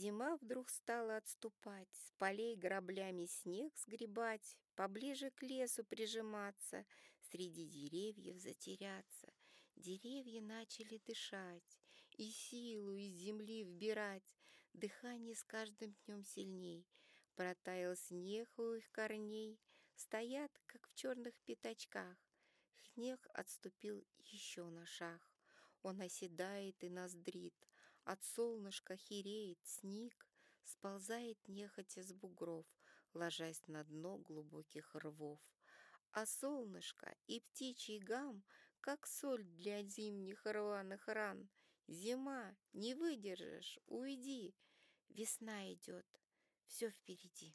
Зима вдруг стала отступать, с полей граблями снег сгребать, поближе к лесу прижиматься, среди деревьев затеряться. Деревья начали дышать и силу из земли вбирать. Дыхание с каждым днем сильней. Протаял снег у их корней, стоят, как в черных пятачках. Снег отступил еще на шаг. Он оседает и ноздрит, От солнышка хереет сник, Сползает нехотя с бугров, Ложась на дно глубоких рвов. А солнышко и птичий гам, Как соль для зимних рваных ран. Зима, не выдержишь, уйди, Весна идет, все впереди.